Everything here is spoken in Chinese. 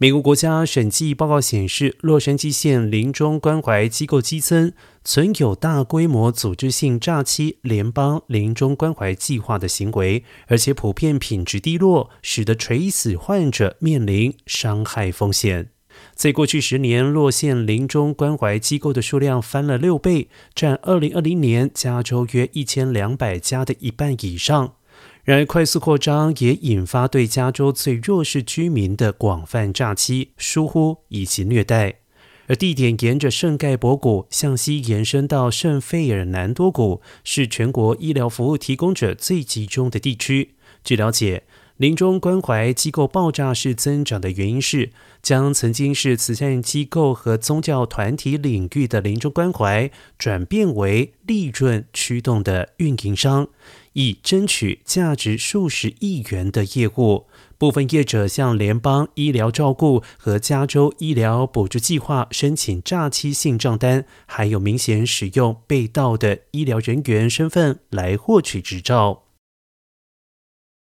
美国国家审计报告显示，洛杉矶县临终关怀机构激增，存有大规模组织性诈欺联邦临终关怀计划的行为，而且普遍品质低落，使得垂死患者面临伤害风险。在过去十年，洛县临终关怀机构的数量翻了六倍，占二零二零年加州约一千两百家的一半以上。然而，快速扩张也引发对加州最弱势居民的广泛诈欺、疏忽以及虐待。而地点沿着圣盖博谷向西延伸到圣费尔南多谷，是全国医疗服务提供者最集中的地区。据了解，临终关怀机构爆炸式增长的原因是，将曾经是慈善机构和宗教团体领域的临终关怀，转变为利润驱动的运营商。以争取价值数十亿元的业务，部分业者向联邦医疗照顾和加州医疗补助计划申请诈欺性账单，还有明显使用被盗的医疗人员身份来获取执照。